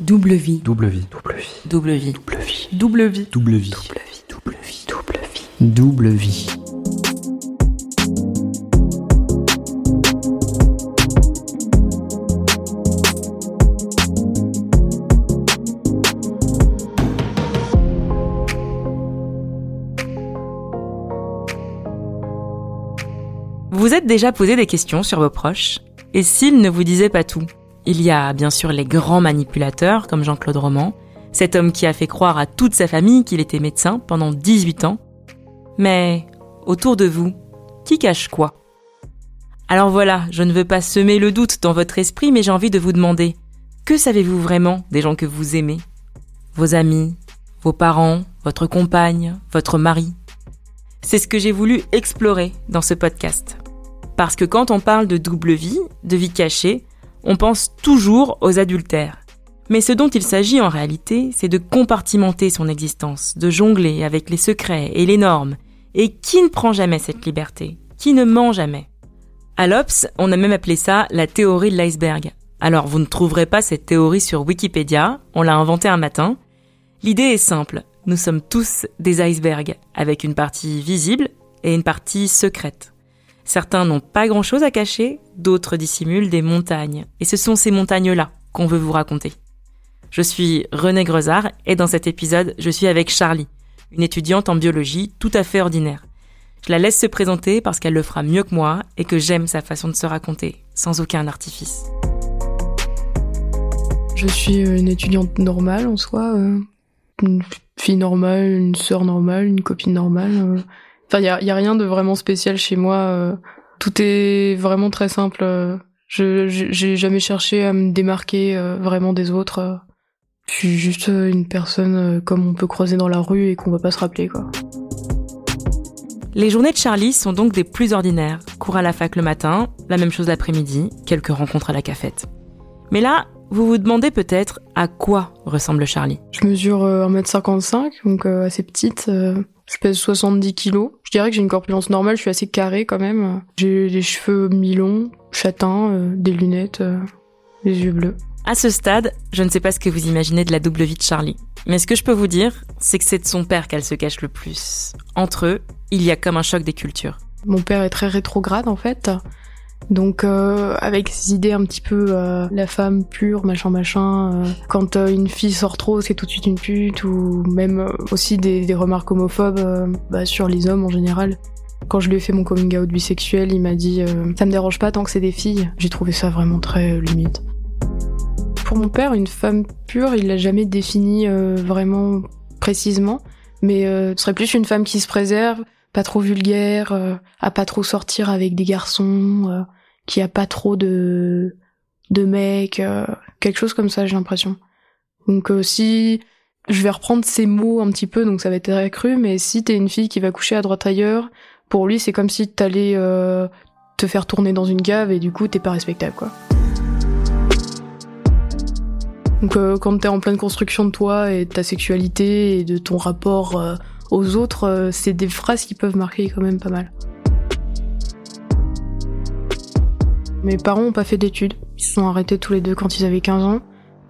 Double vie. Double vie. Double vie. Double vie. Double vie. Double vie. Double vie. Double vie. Double vie. Double vie. Vous vous êtes déjà posé des questions sur vos proches Et s'ils ne vous disaient pas tout Il y a bien sûr les grands manipulateurs comme Jean-Claude Roman, cet homme qui a fait croire à toute sa famille qu'il était médecin pendant 18 ans. Mais autour de vous, qui cache quoi? Alors voilà, je ne veux pas semer le doute dans votre esprit, mais j'ai envie de vous demander, que savez-vous vraiment des gens que vous aimez? Vos amis, vos parents, votre compagne, votre mari? C'est ce que j'ai voulu explorer dans ce podcast. Parce que quand on parle de double vie, de vie cachée, on pense toujours aux adultères. Mais ce dont il s'agit en réalité, c'est de compartimenter son existence, de jongler avec les secrets et les normes. Et qui ne prend jamais cette liberté? Qui ne ment jamais? À l'Obs, on a même appelé ça la théorie de l'iceberg. Alors vous ne trouverez pas cette théorie sur Wikipédia, on l'a inventée un matin. L'idée est simple, nous sommes tous des icebergs, avec une partie visible et une partie secrète. Certains n'ont pas grand-chose à cacher, d'autres dissimulent des montagnes. Et ce sont ces montagnes-là qu'on veut vous raconter. Je suis René Grezard et dans cet épisode, je suis avec Charlie, une étudiante en biologie tout à fait ordinaire. Je la laisse se présenter parce qu'elle le fera mieux que moi et que j'aime sa façon de se raconter, sans aucun artifice. Je suis une étudiante normale en soi, euh, une fille normale, une sœur normale, une copine normale. euh. Enfin, il y a, y a rien de vraiment spécial chez moi. euh. Tout est vraiment très simple. euh. Je j'ai jamais cherché à me démarquer euh, vraiment des autres. Je suis juste une personne comme on peut croiser dans la rue et qu'on va pas se rappeler quoi. Les journées de Charlie sont donc des plus ordinaires. Cours à la fac le matin, la même chose l'après-midi, quelques rencontres à la cafette. Mais là, vous vous demandez peut-être à quoi ressemble Charlie. Je mesure euh, 1m55, donc assez petite. Je pèse 70 kilos. Je dirais que j'ai une corpulence normale, je suis assez carrée quand même. J'ai les cheveux mi-longs, châtains, euh, des lunettes, euh, les yeux bleus. À ce stade, je ne sais pas ce que vous imaginez de la double vie de Charlie. Mais ce que je peux vous dire, c'est que c'est de son père qu'elle se cache le plus. Entre eux, il y a comme un choc des cultures. Mon père est très rétrograde en fait. Donc euh, avec ces idées un petit peu euh, la femme pure, machin machin, euh, quand euh, une fille sort trop c'est tout de suite une pute, ou même euh, aussi des, des remarques homophobes euh, bah, sur les hommes en général. Quand je lui ai fait mon coming out bisexuel, il m'a dit ça me dérange pas tant que c'est des filles. J'ai trouvé ça vraiment très limite. Pour mon père, une femme pure, il l'a jamais définie vraiment précisément, mais ce serait plus une femme qui se préserve, pas trop vulgaire, euh, à pas trop sortir avec des garçons, euh, qui a pas trop de de mecs, euh, quelque chose comme ça, j'ai l'impression. Donc si je vais reprendre ces mots un petit peu, donc ça va être très cru, mais si t'es une fille qui va coucher à droite ailleurs, pour lui c'est comme si t'allais te faire tourner dans une cave et du coup t'es pas respectable quoi. Donc quand t'es en pleine construction de toi et de ta sexualité et de ton rapport aux autres, euh, c'est des phrases qui peuvent marquer quand même pas mal. Mes parents ont pas fait d'études. Ils se sont arrêtés tous les deux quand ils avaient 15 ans.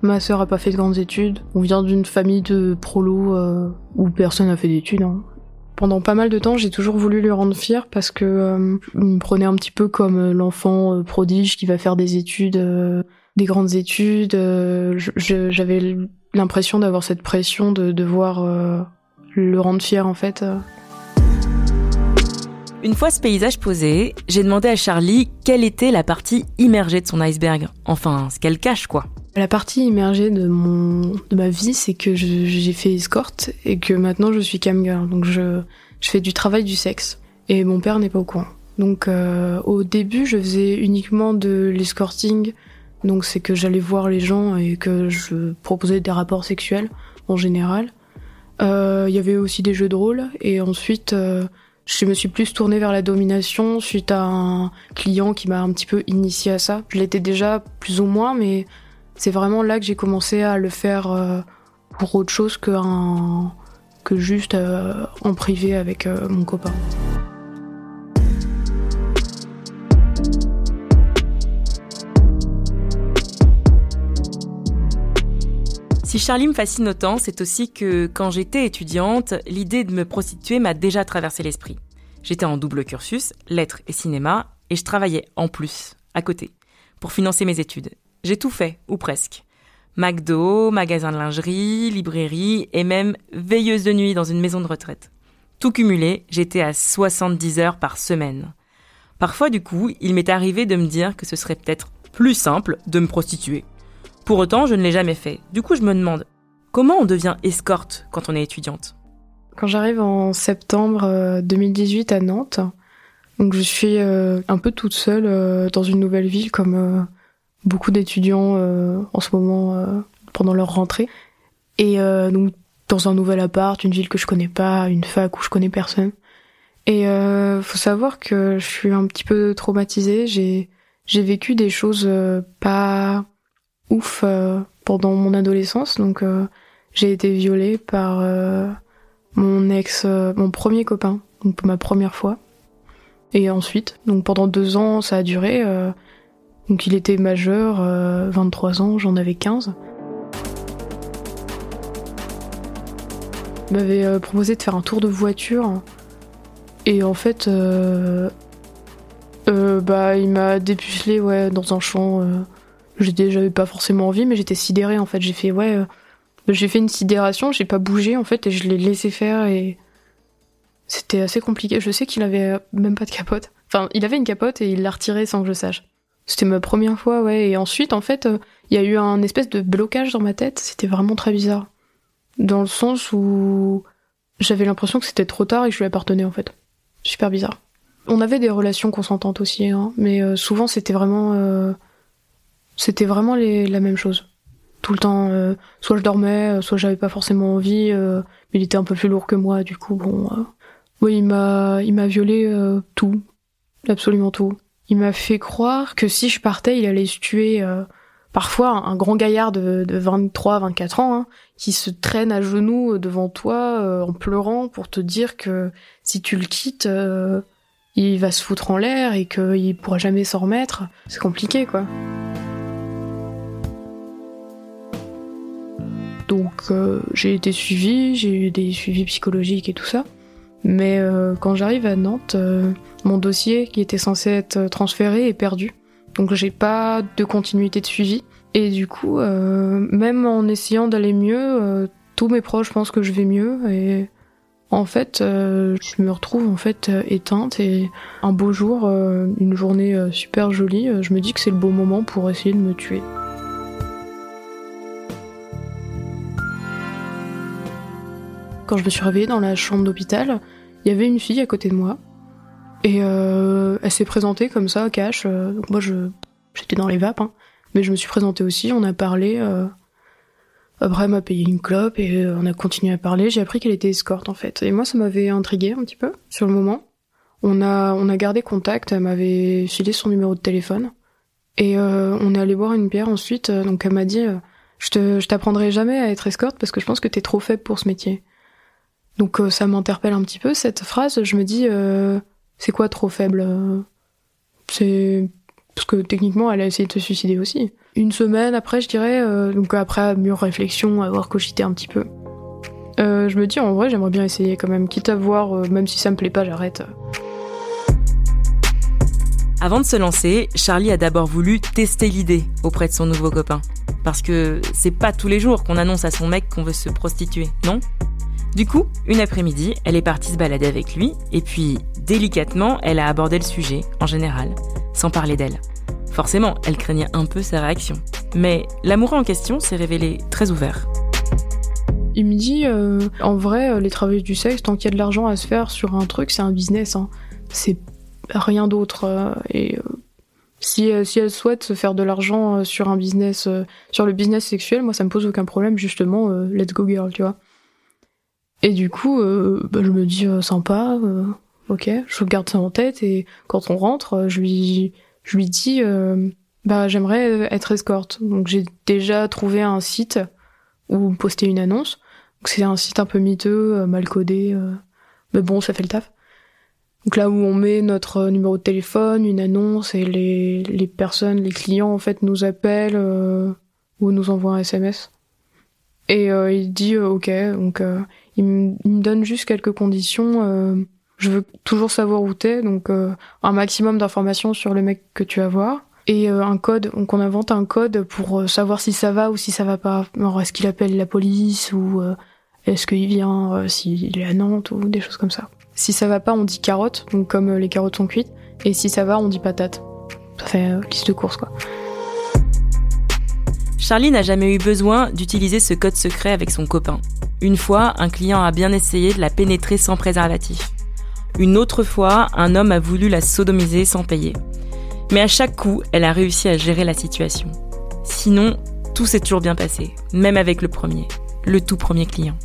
Ma sœur a pas fait de grandes études. On vient d'une famille de prolos euh, où personne n'a fait d'études. hein. Pendant pas mal de temps, j'ai toujours voulu lui rendre fier parce que euh, me prenait un petit peu comme euh, l'enfant prodige qui va faire des études, des grandes études. J'avais l'impression d'avoir cette pression de devoir le rendre fier en fait. euh. Une fois ce paysage posé, j'ai demandé à Charlie quelle était la partie immergée de son iceberg. Enfin, ce qu'elle cache, quoi. La partie immergée de mon de ma vie, c'est que j'ai fait escorte et que maintenant je suis camgirl. Donc je je fais du travail du sexe et mon père n'est pas au courant. Donc euh, au début, je faisais uniquement de l'escorting. Donc c'est que j'allais voir les gens et que je proposais des rapports sexuels en général. Euh, Il y avait aussi des jeux de rôle et ensuite euh, je me suis plus tournée vers la domination suite à un client qui m'a un petit peu initié à ça. Je l'étais déjà plus ou moins, mais c'est vraiment là que j'ai commencé à le faire euh, pour autre chose que, un, que juste en privé avec mon copain. Si Charlie me fascine autant, c'est aussi que quand j'étais étudiante, l'idée de me prostituer m'a déjà traversé l'esprit. J'étais en double cursus, lettres et cinéma, et je travaillais en plus, à côté, pour financer mes études. J'ai tout fait, ou presque. McDo, magasin de lingerie, librairie et même veilleuse de nuit dans une maison de retraite. Tout cumulé, j'étais à 70 heures par semaine. Parfois, du coup, il m'est arrivé de me dire que ce serait peut-être plus simple de me prostituer. Pour autant, je ne l'ai jamais fait. Du coup, je me demande, comment on devient escorte quand on est étudiante? Quand j'arrive en septembre euh, 2018 à Nantes, donc je suis euh, un peu toute seule euh, dans une nouvelle ville comme euh, beaucoup d'étudiants euh, en ce moment euh, pendant leur rentrée. Et euh, donc dans un nouvel appart, une ville que je connais pas, une fac où je connais personne. Et euh, faut savoir que je suis un petit peu traumatisée. J'ai j'ai vécu des choses euh, pas ouf euh, pendant mon adolescence. Donc euh, j'ai été violée par euh, mon ex, mon premier copain, donc ma première fois. Et ensuite, donc pendant deux ans, ça a duré. donc il était majeur, euh, 23 ans, j'en avais 15. Il m'avait proposé de faire un tour de voiture. Et en fait, bah, il m'a dépucelé ouais, dans un champ. J'avais pas forcément envie, mais j'étais sidérée en fait. J'ai fait, ouais, euh, j'ai fait une sidération, j'ai pas bougé en fait, et je l'ai laissé faire. Et c'était assez compliqué. Je sais qu'il avait même pas de capote. Enfin, il avait une capote et il l'a retirée sans que je sache. C'était ma première fois, ouais. Et ensuite, en fait, euh, il y a eu un espèce de blocage dans ma tête. C'était vraiment très bizarre. Dans le sens où j'avais l'impression que c'était trop tard et que je lui appartenais, en fait. Super bizarre. On avait des relations consentantes aussi, hein, mais euh, souvent c'était vraiment, euh, c'était vraiment la même chose. Tout le temps, euh, soit je dormais, euh, soit j'avais pas forcément envie, euh, mais il était un peu plus lourd que moi, du coup, bon. oui, il m'a, il m'a violé tout, absolument tout. Il m'a fait croire que si je partais, il allait se tuer. parfois, un grand gaillard de, de 23, 24 ans, hein, qui se traîne à genoux devant toi en pleurant pour te dire que si tu le quittes, il va se foutre en l'air et qu'il pourra jamais s'en remettre. C'est compliqué, quoi. Donc, euh, j'ai été suivie, j'ai eu des suivis psychologiques et tout ça. Mais euh, quand j'arrive à Nantes, euh, mon dossier qui était censé être transféré est perdu. Donc j'ai pas de continuité de suivi. Et du coup, même en essayant d'aller mieux, tous mes proches pensent que je vais mieux. Et en fait, je me retrouve en fait éteinte. Et un beau jour, une journée super jolie, je me dis que c'est le bon moment pour essayer de me tuer. Quand je me suis réveillée dans la chambre d'hôpital, il y avait une fille à côté de moi. Et euh, elle s'est présentée comme ça, cash. euh, donc moi, je j'étais dans les vapes, hein. mais je me suis présentée aussi. On a parlé. euh, après, elle m'a payé une clope et on a continué à parler. J'ai appris qu'elle était escorte en fait. Et moi, ça m'avait intrigué un petit peu sur le moment. On a on a gardé contact. Elle m'avait filé son numéro de téléphone et on est allé boire une bière ensuite. donc elle m'a dit, je te je t'apprendrai jamais à être escorte parce que je pense que t'es trop faible pour ce métier. Donc euh, ça m'interpelle un petit peu cette phrase. Je me dis, euh, c'est quoi trop faible euh, C'est parce que techniquement, elle a essayé de se suicider aussi. Une semaine après, je dirais, donc après mûre réflexion, avoir cogité un petit peu, je me dis en vrai, j'aimerais bien essayer quand même, quitte à voir, même si ça me plaît pas, j'arrête. Avant de se lancer, Charlie a d'abord voulu tester l'idée auprès de son nouveau copain. Parce que c'est pas tous les jours qu'on annonce à son mec qu'on veut se prostituer, non? Du coup, une après-midi, elle est partie se balader avec lui, et puis, délicatement, elle a abordé le sujet, en général, sans parler d'elle. Forcément, elle craignait un peu sa réaction. Mais l'amoureux en question s'est révélé très ouvert. Il me dit, euh, en vrai, euh, les travailleurs du sexe, tant qu'il y a de l'argent à se faire sur un truc, c'est un business. Hein. C'est rien d'autre. et si, si elle souhaite se faire de l'argent sur un business, sur le business sexuel, moi ça me pose aucun problème, justement, let's go girl, tu vois. Et du coup, bah, je me dis sympa, ok, je garde ça en tête et quand on rentre, je lui, je lui dis, bah j'aimerais être escorte. Donc j'ai déjà trouvé un site où poster une annonce. C'est un site un peu miteux, euh, mal codé, euh, mais bon, ça fait le taf. Donc là où on met notre numéro de téléphone, une annonce et les, les personnes, les clients en fait nous appellent euh, ou nous envoient un SMS. Et il dit ok, donc il, me, donne juste quelques conditions. je veux toujours savoir où t'es, donc un maximum d'informations sur le mec que tu vas voir et euh, un code. Donc on invente un code pour euh, savoir si ça va ou si ça va pas. est-ce qu'il appelle la police ou euh, est-ce qu'il vient s'il est à Nantes ou des choses comme ça. Si ça va pas, on dit carotte, donc comme les carottes sont cuites. Et si ça va, on dit patate. Ça fait liste de courses quoi. Charlie n'a jamais eu besoin d'utiliser ce code secret avec son copain. Une fois, un client a bien essayé de la pénétrer sans préservatif. Une autre fois, un homme a voulu la sodomiser sans payer. Mais à chaque coup, elle a réussi à gérer la situation. Sinon, tout s'est toujours bien passé, même avec le premier, le tout premier client.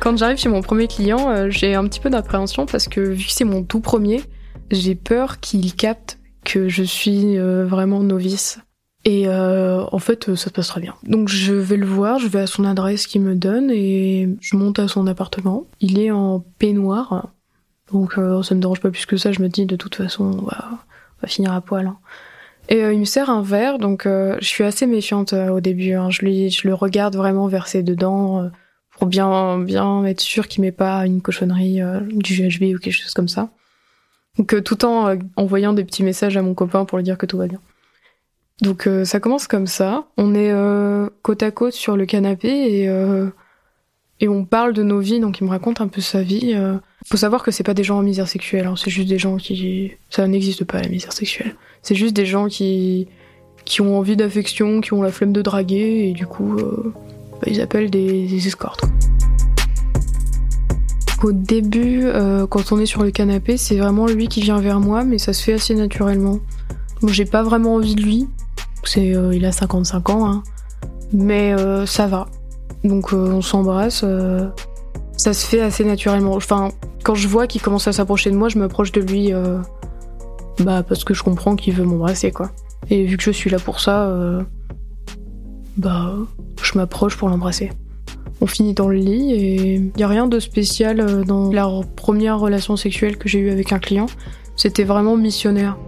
Quand j'arrive chez mon premier client, euh, j'ai un petit peu d'appréhension parce que vu que c'est mon tout premier, j'ai peur qu'il capte que je suis euh, vraiment novice. Et euh, en fait, ça se passe très bien. Donc je vais le voir, je vais à son adresse qu'il me donne et je monte à son appartement. Il est en peignoir, donc ça me dérange pas plus que ça. Je me dis de toute façon, on va, va finir à poil. Hein. Et euh, il me sert un verre, donc euh, je suis assez méfiante euh, au début. Hein. Je, lui, je le regarde vraiment verser dedans pour bien, bien être sûr qu'il met pas une cochonnerie du GHB ou quelque chose comme ça. Donc tout en envoyant des petits messages à mon copain pour lui dire que tout va bien. Donc ça commence comme ça. On est côte à côte sur le canapé et et on parle de nos vies. Donc il me raconte un peu sa vie. Faut savoir que c'est pas des gens en misère sexuelle, hein. c'est juste des gens qui... Ça n'existe pas la misère sexuelle. C'est juste des gens qui qui ont envie d'affection, qui ont la flemme de draguer, et du coup, euh, bah, ils appellent des, escortes. Au début, euh, quand on est sur le canapé, c'est vraiment lui qui vient vers moi, mais ça se fait assez naturellement. Moi, j'ai pas vraiment envie de lui. C'est, euh, il a 55 ans, hein. mais ça va. Donc on s'embrasse ça se fait assez naturellement. Enfin, quand je vois qu'il commence à s'approcher de moi, je m'approche de lui, euh, bah parce que je comprends qu'il veut m'embrasser, quoi. Et vu que je suis là pour ça, euh, bah je m'approche pour l'embrasser. On finit dans le lit et il y a rien de spécial euh, dans la première relation sexuelle que j'ai eue avec un client. C'était vraiment missionnaire.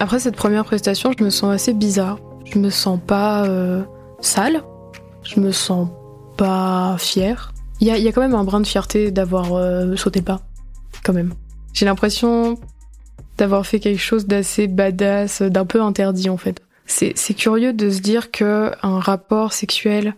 Après cette première prestation, je me sens assez bizarre. Je me sens pas sale, je me sens pas fière. Il y a, quand même un brin de fierté d'avoir euh, sauté pas, quand même. J'ai l'impression d'avoir fait quelque chose d'assez badass, d'un peu interdit en fait. C'est, curieux de se dire que un rapport sexuel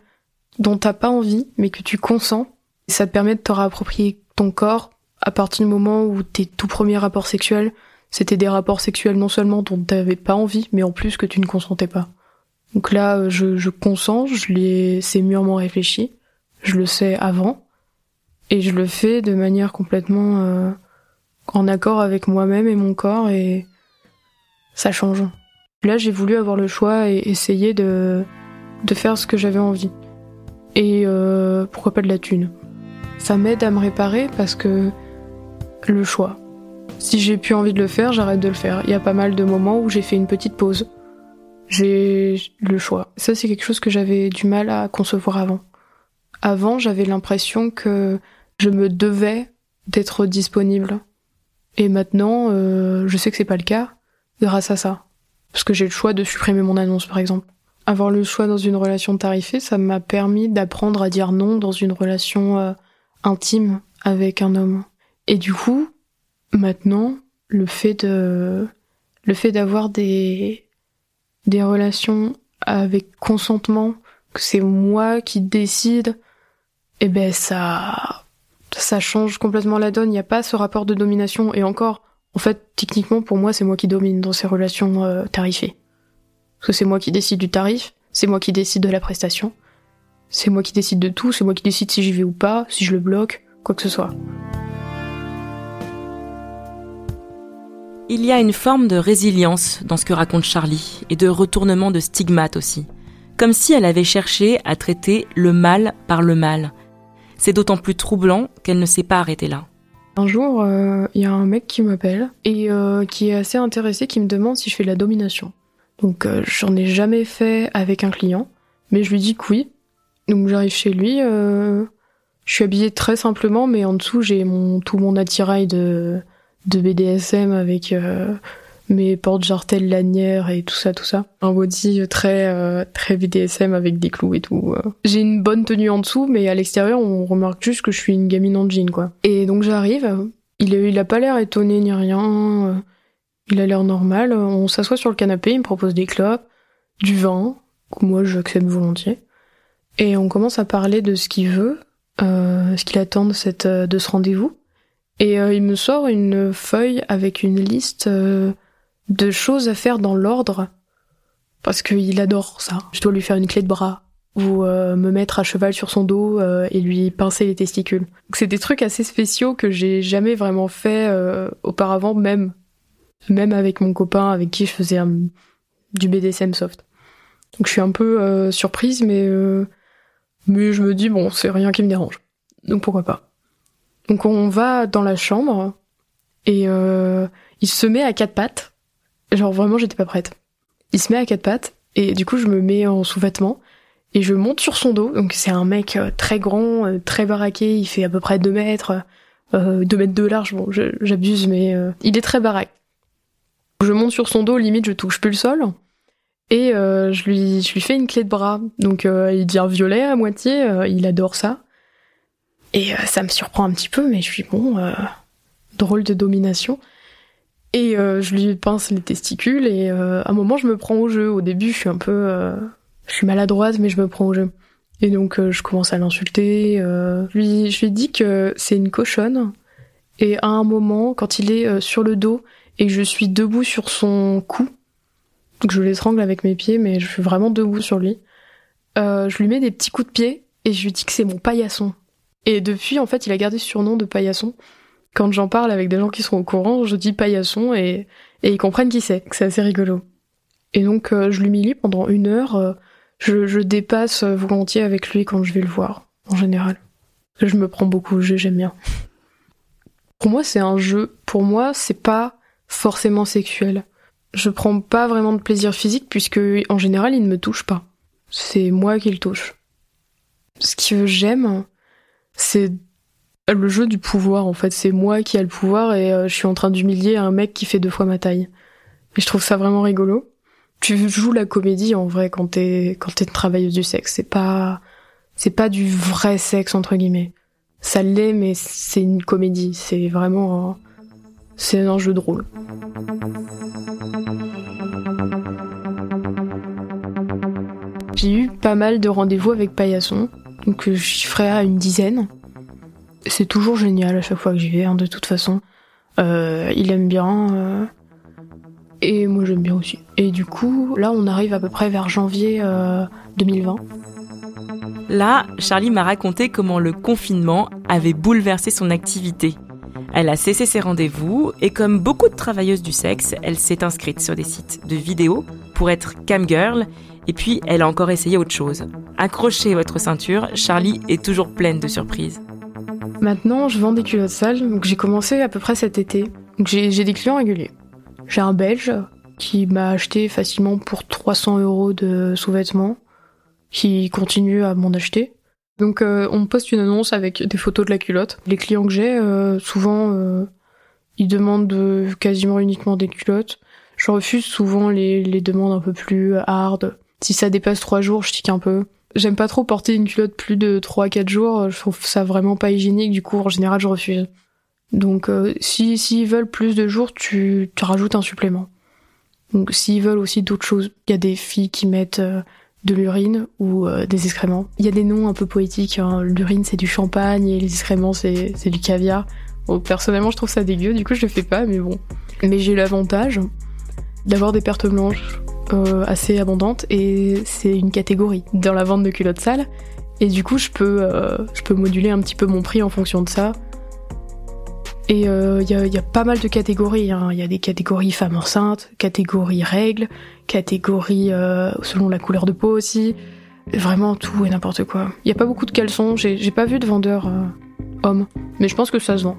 dont t'as pas envie, mais que tu consens, ça te permet de te réapproprier ton corps à partir du moment où tes tout premiers rapports sexuels, c'était des rapports sexuels non seulement dont t'avais pas envie, mais en plus que tu ne consentais pas. Donc là, je, je consens, je l'ai, c'est mûrement réfléchi, je le sais avant, et je le fais de manière complètement euh, en accord avec moi-même et mon corps, et ça change. Là, j'ai voulu avoir le choix et essayer de, de faire ce que j'avais envie. Et euh, pourquoi pas de la thune. Ça m'aide à me réparer parce que le choix. Si j'ai plus envie de le faire, j'arrête de le faire. Il y a pas mal de moments où j'ai fait une petite pause j'ai le choix. Ça, c'est quelque chose que j'avais du mal à concevoir avant. Avant, j'avais l'impression que je me devais d'être disponible. Et maintenant, euh, je sais que c'est pas le cas grâce à ça. Parce que j'ai le choix de supprimer mon annonce, par exemple. Avoir le choix dans une relation tarifée, ça m'a permis d'apprendre à dire non dans une relation euh, intime avec un homme. Et du coup, maintenant, le fait de, le fait d'avoir des, des relations avec consentement, que c'est moi qui décide, eh ben ça, ça change complètement la donne. Il n'y a pas ce rapport de domination. Et encore, en fait, techniquement, pour moi, c'est moi qui domine dans ces relations euh, tarifées. Parce que c'est moi qui décide du tarif, c'est moi qui décide de la prestation, c'est moi qui décide de tout, c'est moi qui décide si j'y vais ou pas, si je le bloque, quoi que ce soit. Il y a une forme de résilience dans ce que raconte Charlie et de retournement de stigmate aussi. Comme si elle avait cherché à traiter le mal par le mal. C'est d'autant plus troublant qu'elle ne s'est pas arrêtée là. Un jour, il y a un mec qui m'appelle et qui est assez intéressé, qui me demande si je fais de la domination. Donc j'en ai jamais fait avec un client, mais je lui dis que oui. Donc j'arrive chez lui, je suis habillée très simplement, mais en dessous j'ai tout mon attirail de de BDSM avec euh, mes portes-jartelles lanières et tout ça, tout ça. Un body très euh, très BDSM avec des clous et tout. Euh. J'ai une bonne tenue en dessous, mais à l'extérieur, on remarque juste que je suis une gamine en jean, quoi. Et donc j'arrive, il, il a pas l'air étonné ni rien, il a l'air normal. On s'assoit sur le canapé, il me propose des clopes, du vin, que moi j'accepte volontiers. Et on commence à parler de ce qu'il veut, ce qu'il attend de, cette, de ce rendez-vous. Et euh, il me sort une feuille avec une liste euh, de choses à faire dans l'ordre. Parce qu'il adore ça. Je dois lui faire une clé de bras ou euh, me mettre à cheval sur son dos et lui pincer les testicules. c'est des trucs assez spéciaux que j'ai jamais vraiment fait auparavant, même même avec mon copain avec qui je faisais du BDSM soft. Donc je suis un peu surprise, mais mais je me dis bon, c'est rien qui me dérange. Donc pourquoi pas. Donc on va dans la chambre et euh, il se met à quatre pattes. Genre vraiment j'étais pas prête. Il se met à quatre pattes et du coup je me mets en sous-vêtements et je monte sur son dos. Donc c'est un mec euh, très grand, euh, très baraqué, il fait à peu près 2 mètres, euh, 2 mètres de large, bon j'abuse mais il est très baraque. Je monte sur son dos, limite je touche plus le sol. Et je lui fais une clé de bras. Donc il devient violet à moitié, il adore ça. Et euh, ça me surprend un petit peu, mais je suis bon, euh, drôle de domination. Et euh, je lui pince les testicules et à un moment je me prends au jeu. Au début je suis un peu, je suis maladroite, mais je me prends au jeu. Et donc je commence à l'insulter. je lui, je lui dis que c'est une cochonne. Et à un moment, quand il est sur le dos et je suis debout sur son cou, donc je l'étrangle avec mes pieds, mais je suis vraiment debout sur lui. je lui mets des petits coups de pied et je lui dis que c'est mon paillasson. Et depuis, en fait, il a gardé ce surnom de paillasson. Quand j'en parle avec des gens qui sont au courant, je dis paillasson et, ils comprennent qui c'est. C'est assez rigolo. Et donc, euh, je l'humilie pendant une heure. Euh, je, je, dépasse volontiers avec lui quand je vais le voir, en général. Je me prends beaucoup au jeu, j'aime bien. Pour moi, c'est un jeu. Pour moi, c'est pas forcément sexuel. Je prends pas vraiment de plaisir physique puisque, en général, il ne me touche pas. C'est moi qui le touche. Ce que j'aime, c'est le jeu du pouvoir en fait. C'est moi qui a le pouvoir et euh, je suis en train d'humilier un mec qui fait deux fois ma taille. Et je trouve ça vraiment rigolo. Tu joues la comédie en vrai quand t'es quand t'es travailleuse du sexe. C'est pas c'est pas du vrai sexe entre guillemets. Ça l'est mais c'est une comédie. C'est vraiment c'est un jeu de rôle. J'ai eu pas mal de rendez-vous avec Paillasson donc euh, j'y ferai à une dizaine. C'est toujours génial à chaque fois que j'y vais, hein, de toute façon. Euh, il aime bien. Euh, et moi j'aime bien aussi. Et du coup, là on arrive à peu près vers janvier 2020. Là, Charlie m'a raconté comment le confinement avait bouleversé son activité. Elle a cessé ses rendez-vous et comme beaucoup de travailleuses du sexe, elle s'est inscrite sur des sites de vidéos pour être camgirl et puis, elle a encore essayé autre chose. Accrochez votre ceinture, Charlie est toujours pleine de surprises. Maintenant, je vends des culottes sales, donc j'ai commencé à peu près cet été. J'ai des clients réguliers. J'ai un Belge qui m'a acheté facilement pour 300 euros de sous-vêtements, qui continue à m'en acheter. Donc euh, on poste une annonce avec des photos de la culotte. Les clients que j'ai, euh, souvent, euh, ils demandent quasiment uniquement des culottes. Je refuse souvent les, les demandes un peu plus hard, si ça dépasse trois jours, je tique un peu. J'aime pas trop porter une culotte plus de 3-4 jours, je trouve ça vraiment pas hygiénique, du coup en général je refuse. Donc euh, si s'ils veulent plus de jours, tu, tu rajoutes un supplément. Donc s'ils veulent aussi d'autres choses, il y a des filles qui mettent euh, de l'urine ou euh, des excréments. Il y a des noms un peu poétiques, hein. l'urine c'est du champagne et les excréments c'est, c'est du caviar. Bon, personnellement je trouve ça dégueu, du coup je le fais pas, mais bon. Mais j'ai l'avantage d'avoir des pertes blanches euh, assez abondante et c'est une catégorie dans la vente de culottes sales. Et du coup, je peux, euh, je peux moduler un petit peu mon prix en fonction de ça. Et il euh, y, y, a, pas mal de catégories. Il hein. y a des catégories femmes enceintes, catégories règles, catégories euh, selon la couleur de peau aussi. Vraiment tout et n'importe quoi. Il y a pas beaucoup de caleçons. J'ai pas vu de vendeur homme, mais je pense que ça se vend.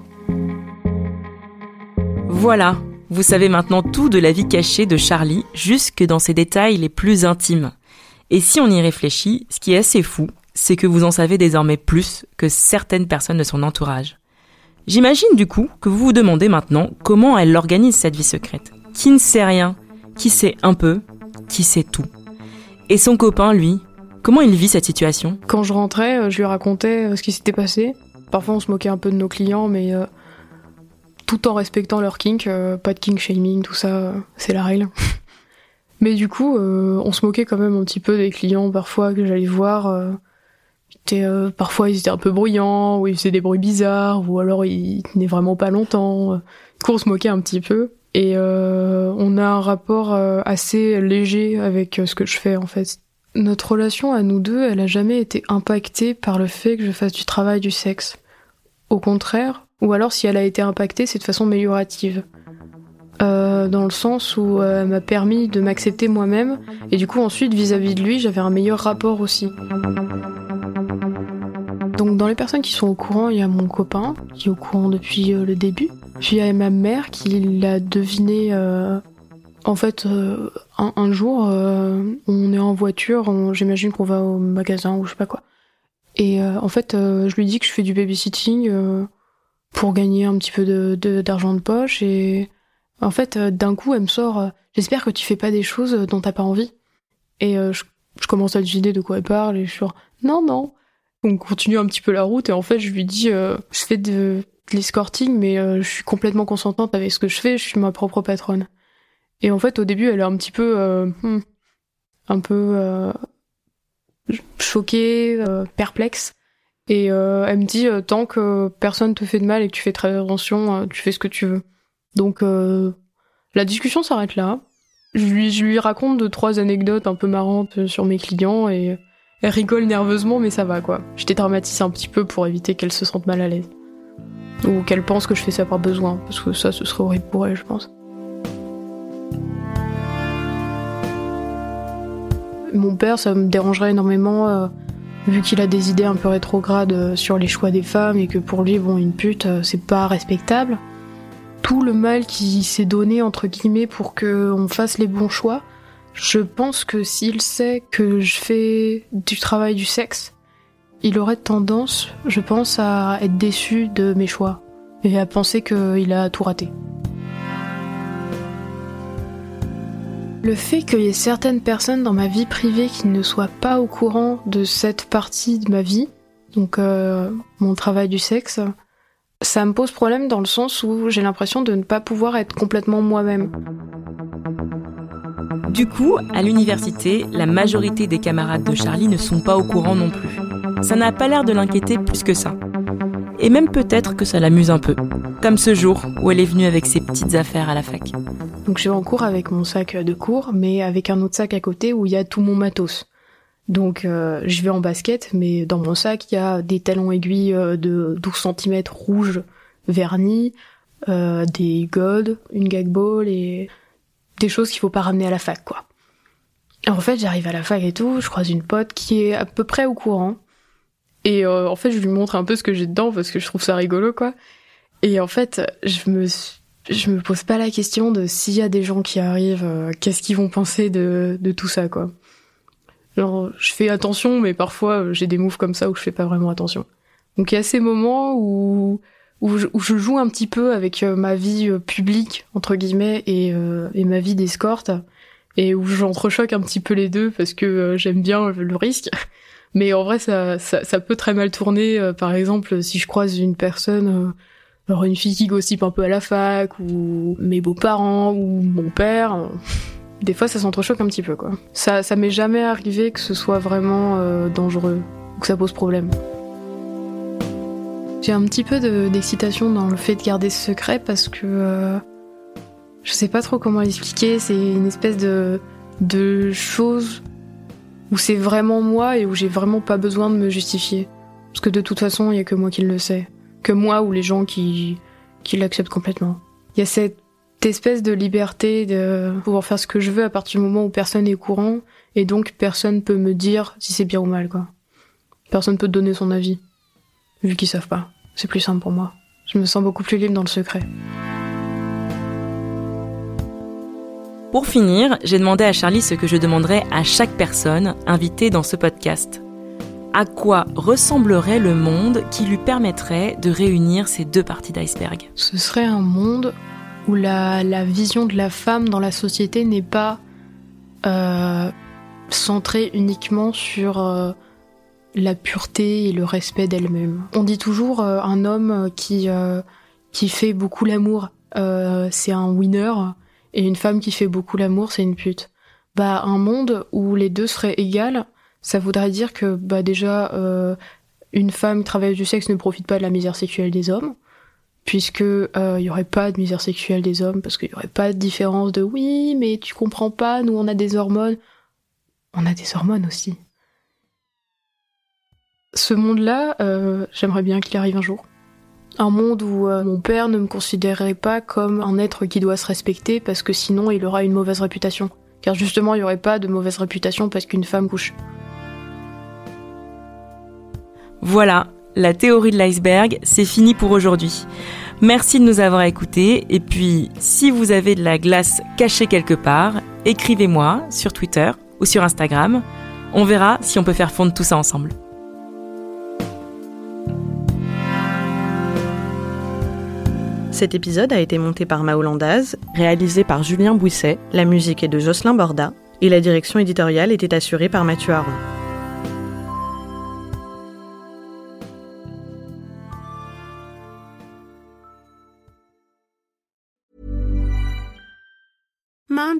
Voilà, vous savez maintenant tout de la vie cachée de Charlie, jusque dans ses détails les plus intimes. Et si on y réfléchit, ce qui est assez fou, c'est que vous en savez désormais plus que certaines personnes de son entourage. J'imagine du coup que vous vous demandez maintenant comment elle organise cette vie secrète. Qui ne sait rien, qui sait un peu, qui sait tout. Et son copain, lui, comment il vit cette situation? Quand je rentrais, euh, je lui racontais euh, ce qui s'était passé. Parfois on se moquait un peu de nos clients, mais euh, tout en respectant leur kink, pas de kink shaming, tout ça, c'est la règle. mais du coup, on se moquait quand même un petit peu des clients parfois que j'allais voir euh, parfois ils étaient un peu bruyants, ou ils faisaient des bruits bizarres, ou alors ils tenaient vraiment pas longtemps. Du coup, on se moquait un petit peu. Et euh, on a un rapport euh, assez léger avec ce que je fais en fait. Notre relation à nous deux, elle a jamais été impactée par le fait que je fasse du travail du sexe. Au contraire, ou alors si elle a été impactée, c'est de façon améliorative. dans le sens où elle m'a permis de m'accepter moi-même, et du coup ensuite vis-à-vis -vis de lui, j'avais un meilleur rapport aussi. Donc dans les personnes qui sont au courant, il y a mon copain qui est au courant depuis euh, le début. Puis il y a ma mère qui l'a deviné. Euh, en fait, euh, un, jour, on est en voiture, j'imagine qu'on va au magasin ou je sais pas quoi. Et en fait, je lui dis que je fais du babysitting pour gagner un petit peu d'argent de, de, poche. Et en fait, d'un coup, elle me sort J'espère que tu fais pas des choses dont t'as pas envie. Et je, je, commence à deviner de quoi elle parle et je suis genre Non, non. On continue un petit peu la route et en fait je lui dis euh, je fais de, l'escorting mais euh, je suis complètement consentante avec ce que je fais, je suis ma propre patronne. Et en fait au début elle est un petit peu euh, hmm, un peu choquée, perplexe et elle me dit tant que personne te fait de mal et que tu fais très attention, tu fais ce que tu veux. Donc la discussion s'arrête là. Je lui, raconte deux trois anecdotes un peu marrantes sur mes clients et elle rigole nerveusement, mais ça va quoi. Je dédramatise un petit peu pour éviter qu'elle se sente mal à l'aise. Ou qu'elle pense que je fais ça par besoin, parce que ça, ce serait horrible pour elle, je pense. Mon père, ça me dérangerait énormément, euh, vu qu'il a des idées un peu rétrogrades euh, sur les choix des femmes et que pour lui, bon, une pute, euh, c'est pas respectable. Tout le mal qui s'est donné, entre guillemets, pour qu'on fasse les bons choix, je pense que s'il sait que je fais du travail du sexe, il aurait tendance, je pense, à être déçu de mes choix et à penser qu'il a tout raté. Le fait qu'il y ait certaines personnes dans ma vie privée qui ne soient pas au courant de cette partie de ma vie, donc euh, mon travail du sexe, ça me pose problème dans le sens où j'ai l'impression de ne pas pouvoir être complètement moi-même. Du coup, à l'université, la majorité des camarades de Charlie ne sont pas au courant non plus. Ça n'a pas l'air de l'inquiéter plus que ça. Et même peut-être que ça l'amuse un peu. Comme ce jour où elle est venue avec ses petites affaires à la fac. Donc je vais en cours avec mon sac de cours, mais avec un autre sac à côté où il y a tout mon matos. Donc euh, je vais en basket, mais dans mon sac il y a des talons aiguilles euh, de 12 cm rouges vernis, euh, des godes, une gag ball et des choses qu'il faut pas ramener à la fac, quoi. en fait, j'arrive à la fac et tout, je croise une pote qui est à peu près au courant. Et euh, en fait, je lui montre un peu ce que j'ai dedans parce que je trouve ça rigolo, quoi. Et en fait, je me je me pose pas la question de s'il y a des gens qui arrivent, euh, qu'est-ce qu'ils vont penser de, de tout ça, quoi. Genre, je fais attention, mais parfois euh, j'ai des moves comme ça où je fais pas vraiment attention. Donc il y a ces moments où où je, joue un petit peu avec euh, ma vie publique entre guillemets et, et ma vie d'escorte et où j'entrechoque un petit peu les deux parce que j'aime bien le risque. Mais en vrai, ça, ça peut très mal tourner. par exemple, si je croise une personne, alors une fille qui gossip un peu à la fac, ou mes beaux-parents, ou mon père, des fois ça s'entrechoque un petit peu, quoi. Ça, ça m'est jamais arrivé que ce soit vraiment dangereux, ou que ça pose problème. J'ai un petit peu d'excitation dans le fait de garder ce secret parce que euh, je sais pas trop comment l'expliquer. C'est une espèce de, de chose où c'est vraiment moi et où j'ai vraiment pas besoin de me justifier. Parce que de toute façon, il y a que moi qui le sais. Que moi ou les gens qui, qui l'acceptent complètement. Il y a cette espèce de liberté de pouvoir faire ce que je veux à partir du moment où personne est courant et donc personne peut me dire si c'est bien ou mal quoi. Personne peut donner son avis vu qu'ils savent pas. C'est plus simple pour moi. Je me sens beaucoup plus libre dans le secret. Pour finir, j'ai demandé à Charlie ce que je demanderais à chaque personne invitée dans ce podcast. À quoi ressemblerait le monde qui lui permettrait de réunir ces deux parties d'iceberg? Ce serait un monde où la, vision de la femme dans la société n'est pas euh, centrée uniquement sur euh, la pureté et le respect d'elle-même. On dit toujours euh, un homme qui, qui fait beaucoup l'amour, c'est un winner, et une femme qui fait beaucoup l'amour, c'est une pute. Bah, un monde où les deux seraient égales, ça voudrait dire que bah déjà une femme travailleuse du sexe ne profite pas de la misère sexuelle des hommes puisque il euh, y aurait pas de misère sexuelle des hommes parce qu'il y aurait pas de différence de oui mais tu comprends pas nous on a des hormones. On a des hormones aussi. Ce monde là euh, j'aimerais bien qu'il arrive un jour. Un monde où euh, mon père ne me considérerait pas comme un être qui doit se respecter parce que sinon il aura une mauvaise réputation. Car justement il y aurait pas de mauvaise réputation parce qu'une femme couche voilà la théorie de l'iceberg, c'est fini pour aujourd'hui. Merci de nous avoir écoutés et puis si vous avez de la glace cachée quelque part, écrivez-moi sur Twitter ou sur Instagram. On verra si on peut faire fondre tout ça ensemble. Cet épisode a été monté par Maolandaz, réalisé par Julien Bouisset, la musique est de Jocelyn Borda et la direction éditoriale était assurée par Mathieu Aron.